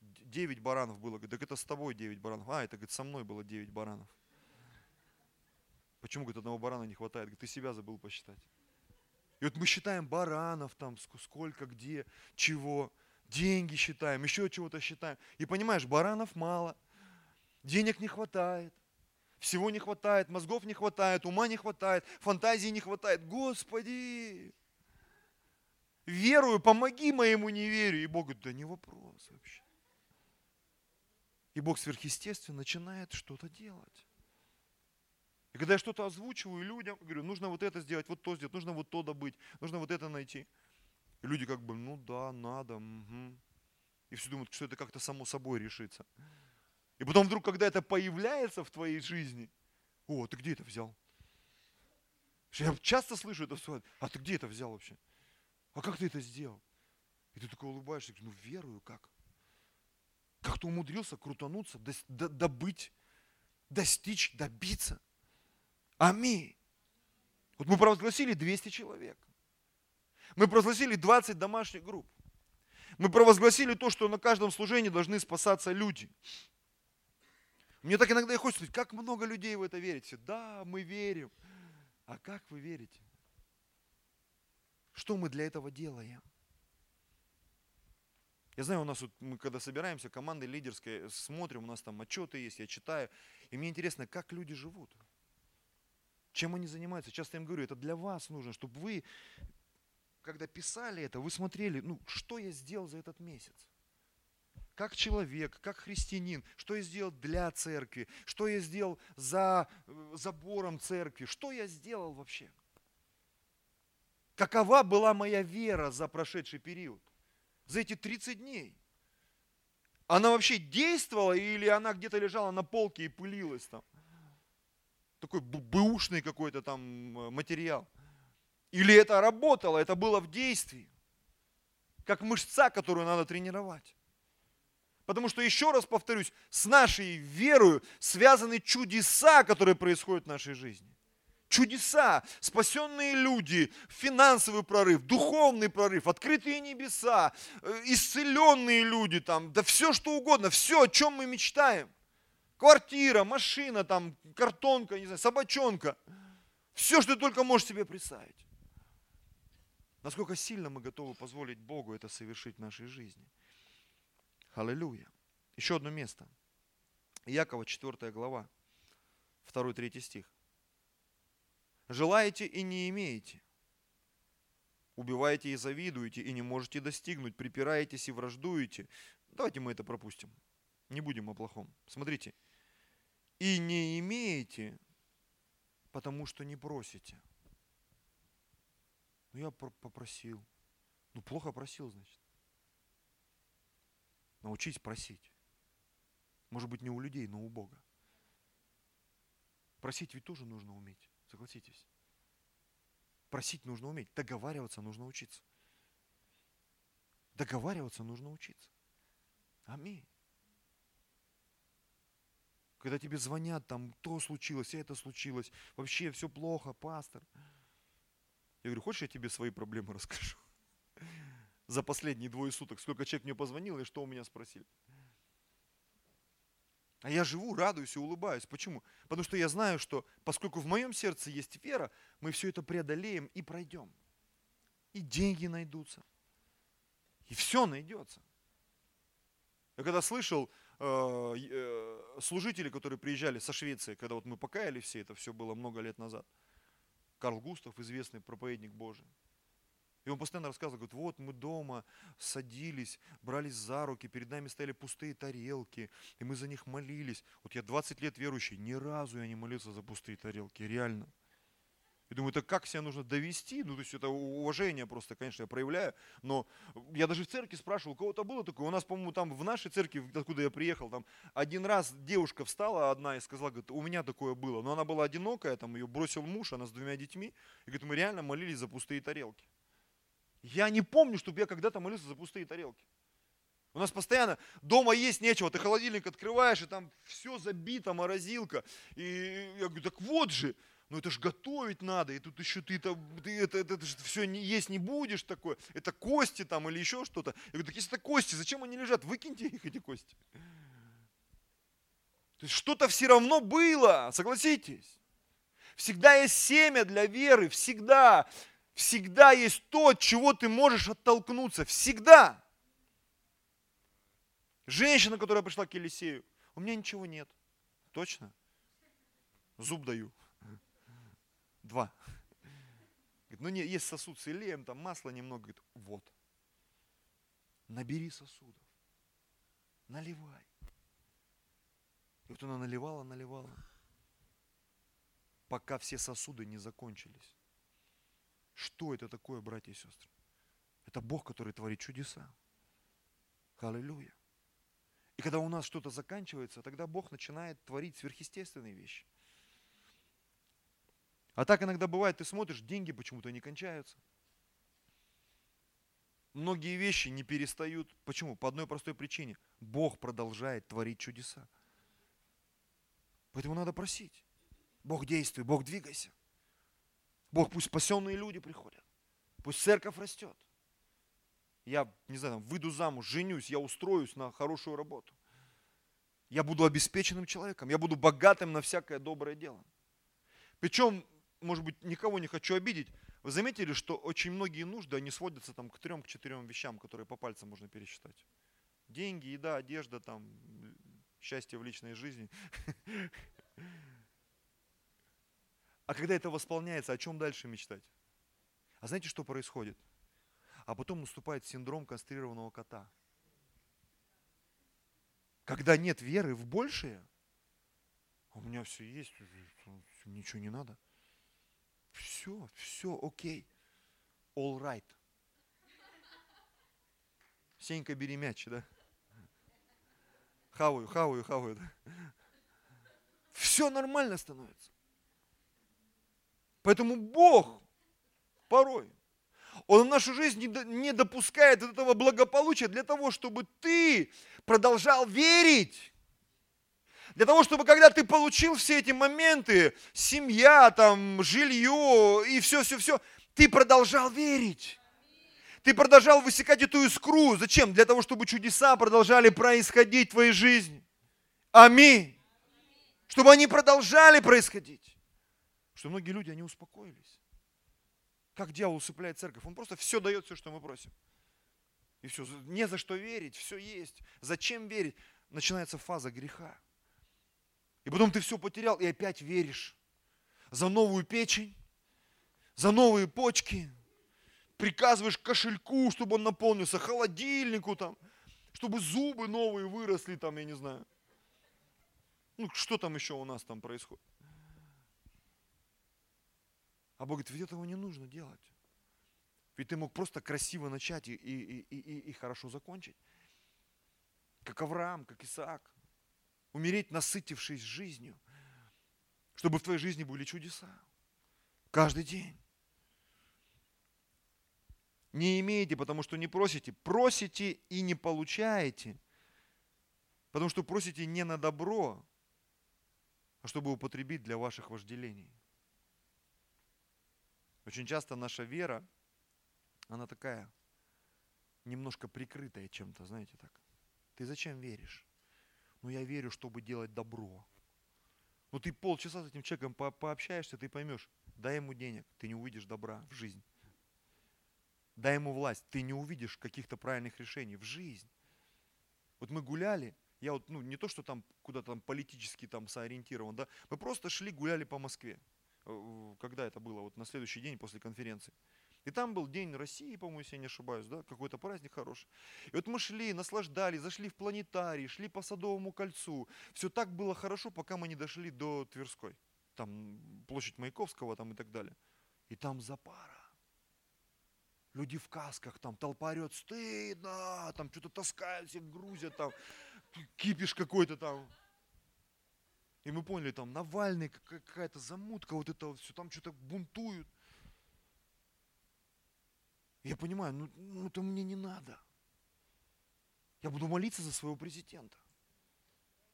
9 баранов было. Говорит, так это с тобой 9 баранов. А, это, говорит, со мной было 9 баранов. Почему, говорит, одного барана не хватает? Говорит, ты себя забыл посчитать. И вот мы считаем баранов там, сколько, где, чего, деньги считаем, еще чего-то считаем. И понимаешь, баранов мало, денег не хватает, всего не хватает, мозгов не хватает, ума не хватает, фантазии не хватает. Господи, верую, помоги моему неверию. И Бог говорит, да не вопрос вообще. И Бог сверхъестественно начинает что-то делать. И когда я что-то озвучиваю людям, говорю, нужно вот это сделать, вот то сделать, нужно вот то добыть, нужно вот это найти. И люди как бы, ну да, надо, угу. И все думают, что это как-то само собой решится. И потом вдруг, когда это появляется в твоей жизни, о, ты где это взял? Я часто слышу это слово, а ты где это взял вообще? А как ты это сделал? И ты такой улыбаешься, ну верую как? Как ты умудрился крутануться, добыть, достичь, добиться – Аминь. Вот мы провозгласили 200 человек. Мы провозгласили 20 домашних групп. Мы провозгласили то, что на каждом служении должны спасаться люди. Мне так иногда и хочется сказать, как много людей в это верите. Да, мы верим. А как вы верите? Что мы для этого делаем? Я знаю, у нас вот, мы когда собираемся, команда лидерская, смотрим, у нас там отчеты есть, я читаю. И мне интересно, как люди живут. Чем они занимаются? Часто я им говорю, это для вас нужно, чтобы вы, когда писали это, вы смотрели, ну, что я сделал за этот месяц. Как человек, как христианин, что я сделал для церкви, что я сделал за э, забором церкви, что я сделал вообще. Какова была моя вера за прошедший период, за эти 30 дней? Она вообще действовала или она где-то лежала на полке и пылилась там? Такой бэушный какой-то там э, материал. Или это работало, это было в действии. Как мышца, которую надо тренировать. Потому что, еще раз повторюсь, с нашей верою связаны чудеса, которые происходят в нашей жизни. Чудеса, спасенные люди, финансовый прорыв, духовный прорыв, открытые небеса, э, исцеленные люди, там, да все что угодно, все, о чем мы мечтаем – Квартира, машина, там, картонка, не знаю, собачонка. Все, что ты только можешь себе представить. Насколько сильно мы готовы позволить Богу это совершить в нашей жизни. Аллилуйя. Еще одно место. Якова, 4 глава, 2-3 стих. Желаете и не имеете. Убиваете и завидуете, и не можете достигнуть. Припираетесь и враждуете. Давайте мы это пропустим. Не будем о плохом. Смотрите. И не имеете, потому что не просите. Ну, я попросил. Ну, плохо просил, значит. Научись просить. Может быть, не у людей, но у Бога. Просить ведь тоже нужно уметь, согласитесь. Просить нужно уметь, договариваться нужно учиться. Договариваться нужно учиться. Аминь. Когда тебе звонят, там, то случилось, это случилось, вообще все плохо, пастор. Я говорю, хочешь, я тебе свои проблемы расскажу? За последние двое суток, сколько человек мне позвонил и что у меня спросили. А я живу, радуюсь и улыбаюсь. Почему? Потому что я знаю, что поскольку в моем сердце есть вера, мы все это преодолеем и пройдем. И деньги найдутся. И все найдется. Я когда слышал служители, которые приезжали со Швеции, когда вот мы покаяли все, это все было много лет назад. Карл Густав, известный проповедник Божий. И он постоянно рассказывал, говорит, вот мы дома садились, брались за руки, перед нами стояли пустые тарелки, и мы за них молились. Вот я 20 лет верующий, ни разу я не молился за пустые тарелки, реально. Я думаю, это как себя нужно довести? Ну, то есть это уважение просто, конечно, я проявляю. Но я даже в церкви спрашивал, у кого-то было такое. У нас, по-моему, там в нашей церкви, откуда я приехал, там один раз девушка встала одна и сказала, говорит, у меня такое было. Но она была одинокая, там ее бросил муж, она с двумя детьми. И говорит, мы реально молились за пустые тарелки. Я не помню, чтобы я когда-то молился за пустые тарелки. У нас постоянно дома есть нечего, ты холодильник открываешь, и там все забито, морозилка. И я говорю, так вот же, ну это ж готовить надо, и тут еще ты, это, ты это, это, это все не, есть не будешь такое, это кости там или еще что-то. Я говорю, так если это кости, зачем они лежат? Выкиньте их, эти кости. То есть что-то все равно было, согласитесь. Всегда есть семя для веры, всегда. Всегда есть то, от чего ты можешь оттолкнуться. Всегда. Женщина, которая пришла к Елисею, у меня ничего нет. Точно? Зуб даю. Два. Говорит, ну не, есть сосуд с илеем, там масла немного. Говорит, вот. Набери сосудов. Наливай. И вот она наливала, наливала. Пока все сосуды не закончились. Что это такое, братья и сестры? Это Бог, который творит чудеса. Аллилуйя. И когда у нас что-то заканчивается, тогда Бог начинает творить сверхъестественные вещи. А так иногда бывает, ты смотришь, деньги почему-то не кончаются. Многие вещи не перестают. Почему? По одной простой причине. Бог продолжает творить чудеса. Поэтому надо просить. Бог действуй, Бог двигайся. Бог, пусть спасенные люди приходят. Пусть церковь растет. Я, не знаю, выйду замуж, женюсь, я устроюсь на хорошую работу. Я буду обеспеченным человеком, я буду богатым на всякое доброе дело. Причем, может быть, никого не хочу обидеть, вы заметили, что очень многие нужды, они сводятся там к трем, к четырем вещам, которые по пальцам можно пересчитать. Деньги, еда, одежда, там, счастье в личной жизни. А когда это восполняется, о чем дальше мечтать? А знаете, что происходит? А потом наступает синдром кастрированного кота. Когда нет веры в большее, у меня все есть, ничего не надо. Все, все, окей. All right. Сенька, бери мяч, да? Хаваю, хаваю, хаваю. Да? Все нормально становится. Поэтому Бог порой, Он в нашу жизнь не допускает этого благополучия для того, чтобы ты продолжал верить. Для того, чтобы когда ты получил все эти моменты, семья, там, жилье и все-все-все, ты продолжал верить. Ты продолжал высекать эту искру. Зачем? Для того, чтобы чудеса продолжали происходить в твоей жизни. Аминь. Чтобы они продолжали происходить что многие люди, они успокоились. Как дьявол усыпляет церковь? Он просто все дает, все, что мы просим. И все, не за что верить, все есть. Зачем верить? Начинается фаза греха. И потом ты все потерял и опять веришь. За новую печень, за новые почки. Приказываешь кошельку, чтобы он наполнился, холодильнику там, чтобы зубы новые выросли там, я не знаю. Ну, что там еще у нас там происходит? А Бог говорит, ведь этого не нужно делать. Ведь ты мог просто красиво начать и, и, и, и, и хорошо закончить. Как Авраам, как Исаак. Умереть, насытившись жизнью. Чтобы в твоей жизни были чудеса. Каждый день. Не имеете, потому что не просите. Просите и не получаете. Потому что просите не на добро, а чтобы употребить для ваших вожделений. Очень часто наша вера, она такая, немножко прикрытая чем-то, знаете так. Ты зачем веришь? Ну я верю, чтобы делать добро. Ну ты полчаса с этим человеком по пообщаешься, ты поймешь, дай ему денег, ты не увидишь добра в жизнь. Дай ему власть, ты не увидишь каких-то правильных решений в жизнь. Вот мы гуляли, Я вот, ну, не то, что там куда-то там политически там соориентирован, да, мы просто шли, гуляли по Москве. Э, когда это было? Вот на следующий день после конференции. И там был День России, по-моему, если я не ошибаюсь, да, какой-то праздник хороший. И вот мы шли, наслаждались, зашли в планетарий, шли по Садовому кольцу. Все так было хорошо, пока мы не дошли до Тверской. Там площадь Маяковского там и так далее. И там запара. Люди в касках, там толпа орет, стыдно, там что-то таскают, всех грузят, там кипиш какой-то там. И мы поняли, там Навальный, какая-то замутка, вот это вот все, там что-то бунтуют. Я понимаю, ну, ну это мне не надо. Я буду молиться за своего президента.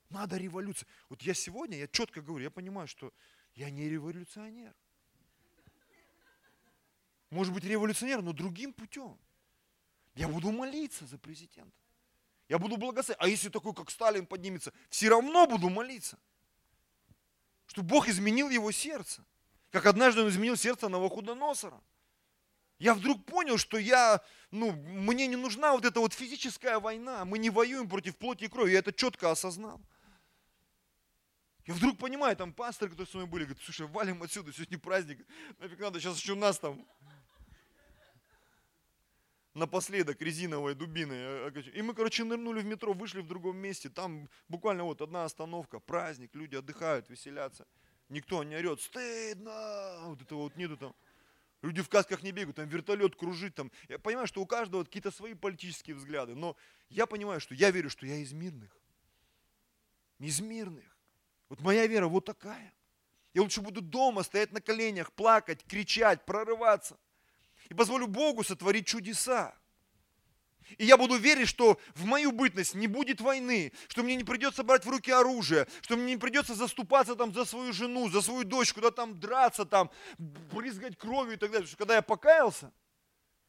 Надо революция. Вот я сегодня, я четко говорю, я понимаю, что я не революционер. Может быть революционер, но другим путем. Я буду молиться за президента. Я буду благословить. А если такой, как Сталин, поднимется, все равно буду молиться. Что Бог изменил его сердце. Как однажды он изменил сердце Новохудоносора. Я вдруг понял, что я, ну, мне не нужна вот эта вот физическая война. Мы не воюем против плоти и крови. Я это четко осознал. Я вдруг понимаю, там пасторы, которые с вами были, говорят, слушай, валим отсюда, сегодня праздник. Нафиг надо, сейчас еще нас там напоследок резиновой дубиной. Э, э, и мы, короче, нырнули в метро, вышли в другом месте. Там буквально вот одна остановка, праздник, люди отдыхают, веселятся. Никто не орет, стыдно, вот этого вот нету там. Люди в касках не бегают, там вертолет кружит. Там. Я понимаю, что у каждого какие-то свои политические взгляды, но я понимаю, что я верю, что я из мирных. Из мирных. Вот моя вера вот такая. Я лучше буду дома стоять на коленях, плакать, кричать, прорываться. И позволю Богу сотворить чудеса. И я буду верить, что в мою бытность не будет войны, что мне не придется брать в руки оружие, что мне не придется заступаться там за свою жену, за свою дочь, куда там драться, там, брызгать кровью и так далее. Потому что когда я покаялся,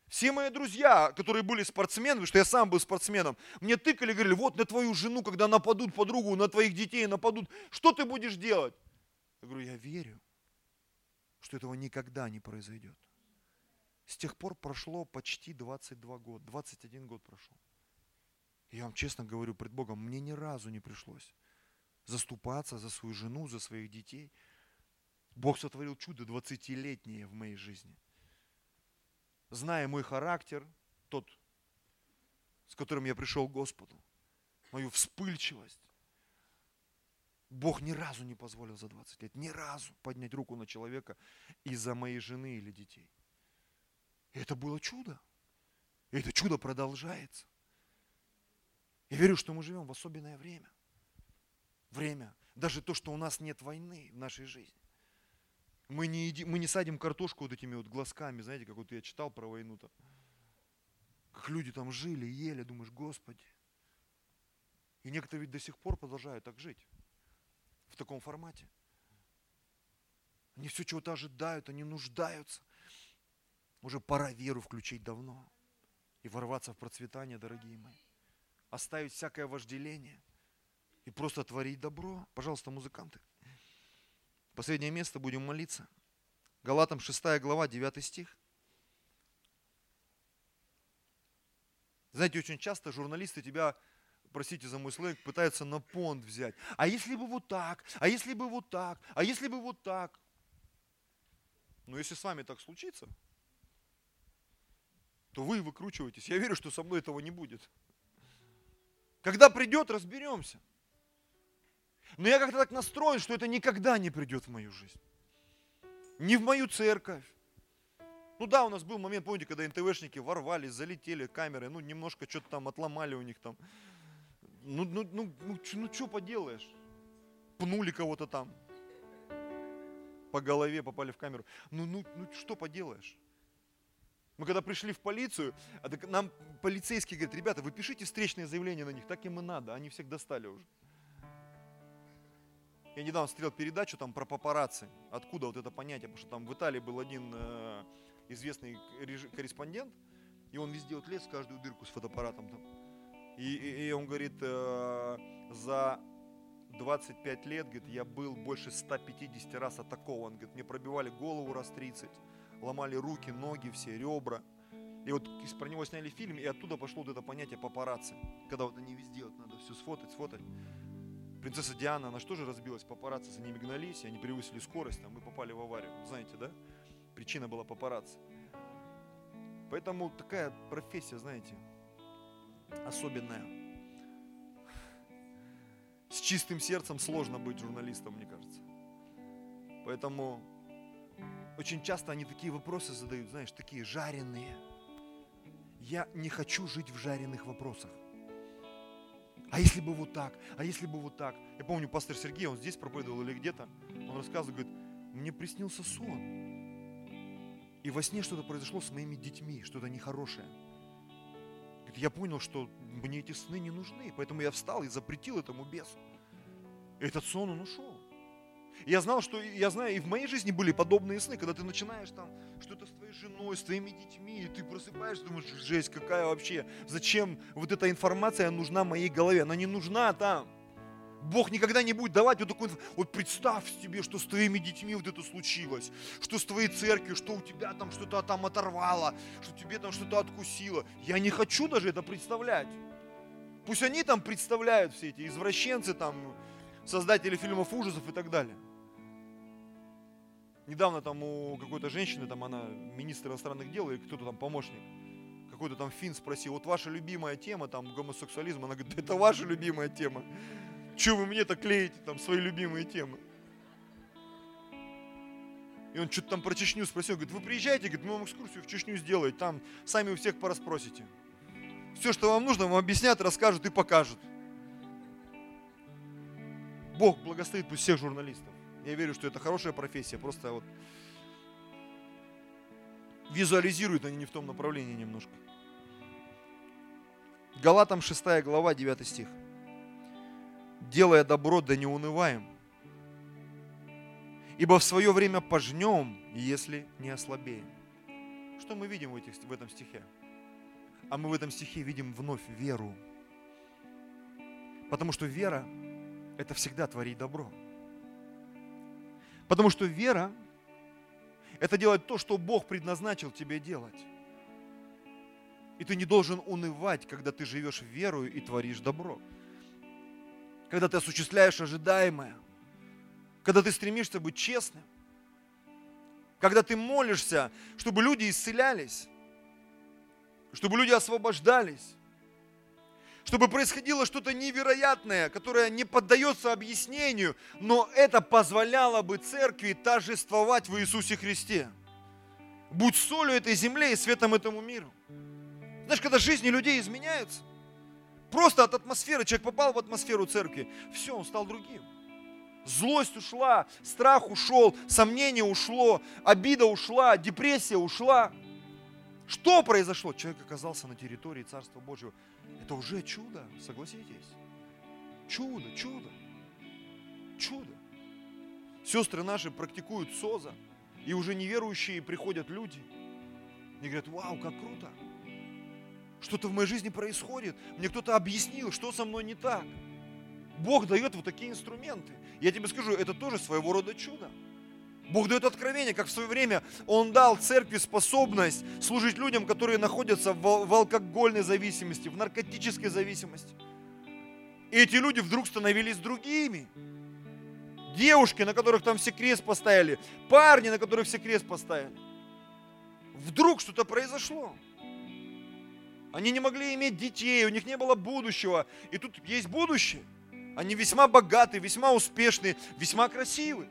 все мои друзья, которые были спортсменами, что я сам был спортсменом, мне тыкали, говорили, вот на твою жену, когда нападут подругу, на твоих детей нападут, что ты будешь делать? Я говорю, я верю, что этого никогда не произойдет. С тех пор прошло почти 22 года, 21 год прошел. я вам честно говорю пред Богом, мне ни разу не пришлось заступаться за свою жену, за своих детей. Бог сотворил чудо 20-летнее в моей жизни. Зная мой характер, тот, с которым я пришел к Господу, мою вспыльчивость, Бог ни разу не позволил за 20 лет, ни разу поднять руку на человека из-за моей жены или детей. И это было чудо. И это чудо продолжается. Я верю, что мы живем в особенное время. Время. Даже то, что у нас нет войны в нашей жизни. Мы не, еди, мы не садим картошку вот этими вот глазками, знаете, как вот я читал про войну-то. Как люди там жили, ели, думаешь, Господи. И некоторые ведь до сих пор продолжают так жить. В таком формате. Они все чего-то ожидают, они нуждаются. Уже пора веру включить давно и ворваться в процветание, дорогие мои. Оставить всякое вожделение и просто творить добро. Пожалуйста, музыканты. Последнее место будем молиться. Галатам 6 глава, 9 стих. Знаете, очень часто журналисты тебя, простите за мой сленг, пытаются на понт взять. А если бы вот так, а если бы вот так, а если бы вот так. Но если с вами так случится, то вы выкручиваетесь. Я верю, что со мной этого не будет. Когда придет, разберемся. Но я как-то так настроен, что это никогда не придет в мою жизнь. Не в мою церковь. Ну да, у нас был момент, помните, когда НТВшники ворвались, залетели камеры, ну немножко что-то там отломали у них там. Ну, ну, ну, ну, ну что поделаешь? Пнули кого-то там. По голове попали в камеру. Ну, ну, ну что поделаешь? Мы когда пришли в полицию, а нам полицейский говорит, ребята, вы пишите встречное заявление на них, так им и надо, они всех достали уже. Я недавно смотрел передачу там про папарацци. Откуда вот это понятие? Потому что там в Италии был один э, известный корреспондент, и он везде вот лез в каждую дырку с фотоаппаратом там. И, и, и он говорит, э, за 25 лет, говорит, я был больше 150 раз атакован. Говорит, мне пробивали голову раз 30 ломали руки, ноги все, ребра. И вот про него сняли фильм, и оттуда пошло вот это понятие папарацци. Когда вот они везде, вот надо все сфотать, сфотать. Принцесса Диана, она что же разбилась? Папарацци за ними гнались, и они превысили скорость, там, и попали в аварию. Знаете, да? Причина была папарацци. Поэтому такая профессия, знаете, особенная. С чистым сердцем сложно быть журналистом, мне кажется. Поэтому очень часто они такие вопросы задают, знаешь, такие жареные. Я не хочу жить в жареных вопросах. А если бы вот так? А если бы вот так? Я помню, пастор Сергей, он здесь проповедовал или где-то, он рассказывает, говорит, мне приснился сон. И во сне что-то произошло с моими детьми, что-то нехорошее. Говорит, я понял, что мне эти сны не нужны, поэтому я встал и запретил этому бесу. И этот сон, он ушел. Я знал, что, я знаю, и в моей жизни были подобные сны, когда ты начинаешь там что-то с твоей женой, с твоими детьми, и ты просыпаешься, думаешь, жесть, какая вообще, зачем вот эта информация нужна моей голове, она не нужна там. Бог никогда не будет давать вот такой, вот представь себе, что с твоими детьми вот это случилось, что с твоей церковью, что у тебя там что-то там оторвало, что тебе там что-то откусило. Я не хочу даже это представлять. Пусть они там представляют все эти извращенцы, там, создатели фильмов ужасов и так далее. Недавно там у какой-то женщины, там она министр иностранных дел или кто-то там помощник, какой-то там фин спросил, вот ваша любимая тема, там гомосексуализм, она говорит, это ваша любимая тема. Чего вы мне-то клеите там свои любимые темы? И он что-то там про Чечню спросил, говорит, вы приезжайте, говорит, мы вам экскурсию в Чечню сделаем, там сами у всех пораспросите. Все, что вам нужно, вам объяснят, расскажут и покажут. Бог благословит пусть всех журналистов. Я верю, что это хорошая профессия, просто вот визуализируют они не в том направлении немножко. Галатам 6 глава, 9 стих. «Делая добро, да не унываем, ибо в свое время пожнем, если не ослабеем». Что мы видим в, этих, в этом стихе? А мы в этом стихе видим вновь веру. Потому что вера – это всегда творить добро. Потому что вера – это делать то, что Бог предназначил тебе делать. И ты не должен унывать, когда ты живешь верою и творишь добро. Когда ты осуществляешь ожидаемое. Когда ты стремишься быть честным. Когда ты молишься, чтобы люди исцелялись. Чтобы люди освобождались чтобы происходило что-то невероятное, которое не поддается объяснению, но это позволяло бы церкви торжествовать в Иисусе Христе. Будь солью этой земле и светом этому миру. Знаешь, когда жизни людей изменяются, просто от атмосферы, человек попал в атмосферу церкви, все, он стал другим. Злость ушла, страх ушел, сомнение ушло, обида ушла, депрессия ушла. Что произошло? Человек оказался на территории Царства Божьего. Это уже чудо, согласитесь. Чудо, чудо, чудо. Сестры наши практикуют СОЗа, и уже неверующие приходят люди. И говорят, вау, как круто. Что-то в моей жизни происходит. Мне кто-то объяснил, что со мной не так. Бог дает вот такие инструменты. Я тебе скажу, это тоже своего рода чудо. Бог дает откровение, как в свое время Он дал церкви способность служить людям, которые находятся в, в алкогольной зависимости, в наркотической зависимости. И эти люди вдруг становились другими. Девушки, на которых там все крест поставили, парни, на которых все крест поставили. Вдруг что-то произошло. Они не могли иметь детей, у них не было будущего. И тут есть будущее. Они весьма богатые, весьма успешные, весьма красивые.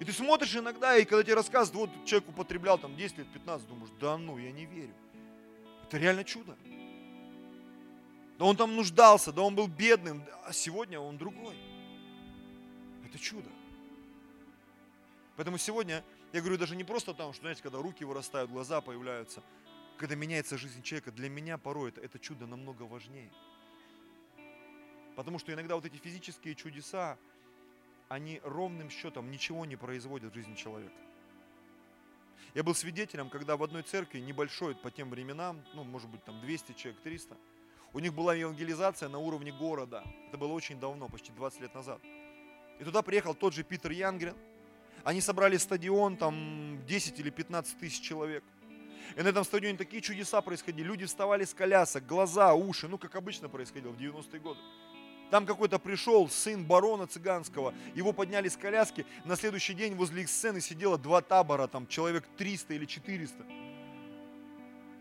И ты смотришь иногда, и когда тебе рассказывают, вот человек употреблял там 10 лет, 15, думаешь, да ну, я не верю. Это реально чудо. Да он там нуждался, да он был бедным, а сегодня он другой. Это чудо. Поэтому сегодня я говорю даже не просто о том, что, знаете, когда руки вырастают, глаза появляются, когда меняется жизнь человека, для меня порой это, это чудо намного важнее. Потому что иногда вот эти физические чудеса, они ровным счетом ничего не производят в жизни человека. Я был свидетелем, когда в одной церкви, небольшой по тем временам, ну, может быть, там 200 человек, 300, у них была евангелизация на уровне города. Это было очень давно, почти 20 лет назад. И туда приехал тот же Питер Янгрен. Они собрали стадион, там 10 или 15 тысяч человек. И на этом стадионе такие чудеса происходили. Люди вставали с колясок, глаза, уши, ну как обычно происходило в 90-е годы. Там какой-то пришел сын барона цыганского, его подняли с коляски, на следующий день возле их сцены сидело два табора, там человек 300 или 400.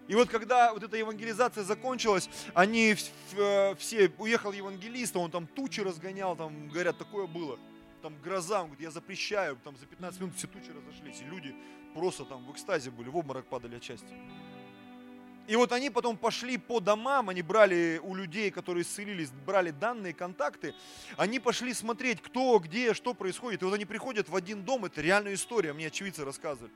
И вот когда вот эта евангелизация закончилась, они э, все, уехал евангелист, он там тучи разгонял, там, говорят, такое было. Там гроза, он говорит, я запрещаю, там за 15 минут все тучи разошлись, и люди просто там в экстазе были, в обморок падали отчасти. И вот они потом пошли по домам, они брали у людей, которые исцелились, брали данные, контакты, они пошли смотреть, кто, где, что происходит. И вот они приходят в один дом, это реальная история, мне очевидцы рассказывали.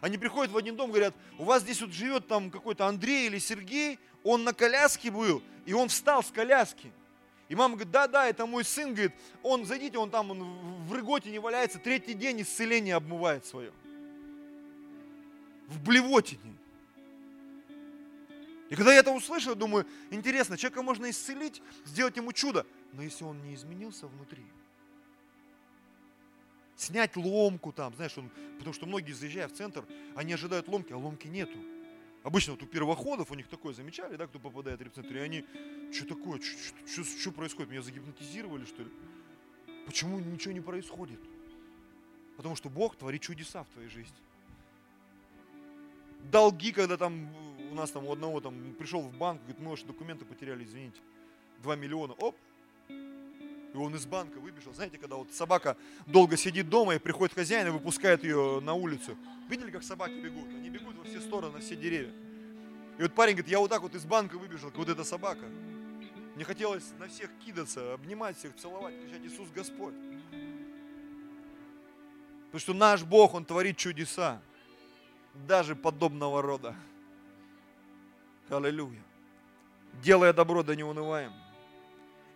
Они приходят в один дом, говорят, у вас здесь вот живет там какой-то Андрей или Сергей, он на коляске был, и он встал с коляски. И мама говорит, да, да, это мой сын, говорит, он, зайдите, он там он в рыготе не валяется, третий день исцеление обмывает свое. В блевотине. И когда я это услышал, думаю, интересно, человека можно исцелить, сделать ему чудо, но если он не изменился внутри, снять ломку там, знаешь, он, потому что многие, заезжая в центр, они ожидают ломки, а ломки нету. Обычно вот у первоходов у них такое замечали, да, кто попадает в репцентр, и они, что такое, что происходит, меня загипнотизировали, что ли? Почему ничего не происходит? Потому что Бог творит чудеса в твоей жизни. Долги, когда там у нас там у одного там пришел в банк, говорит, мы ваши документы потеряли, извините. 2 миллиона, оп, и он из банка выбежал. Знаете, когда вот собака долго сидит дома и приходит хозяин и выпускает ее на улицу. Видели, как собаки бегут? Они бегут во все стороны, на все деревья. И вот парень говорит, я вот так вот из банка выбежал, как вот эта собака. Мне хотелось на всех кидаться, обнимать всех, целовать, кричать, Иисус Господь. Потому что наш Бог, Он творит чудеса, даже подобного рода. Аллилуйя. Делая добро, да не унываем.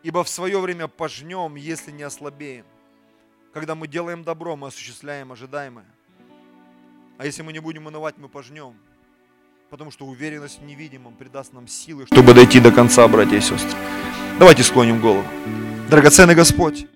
Ибо в свое время пожнем, если не ослабеем. Когда мы делаем добро, мы осуществляем ожидаемое. А если мы не будем унывать, мы пожнем. Потому что уверенность в невидимом придаст нам силы, чтобы дойти до конца, братья и сестры. Давайте склоним голову. Драгоценный Господь,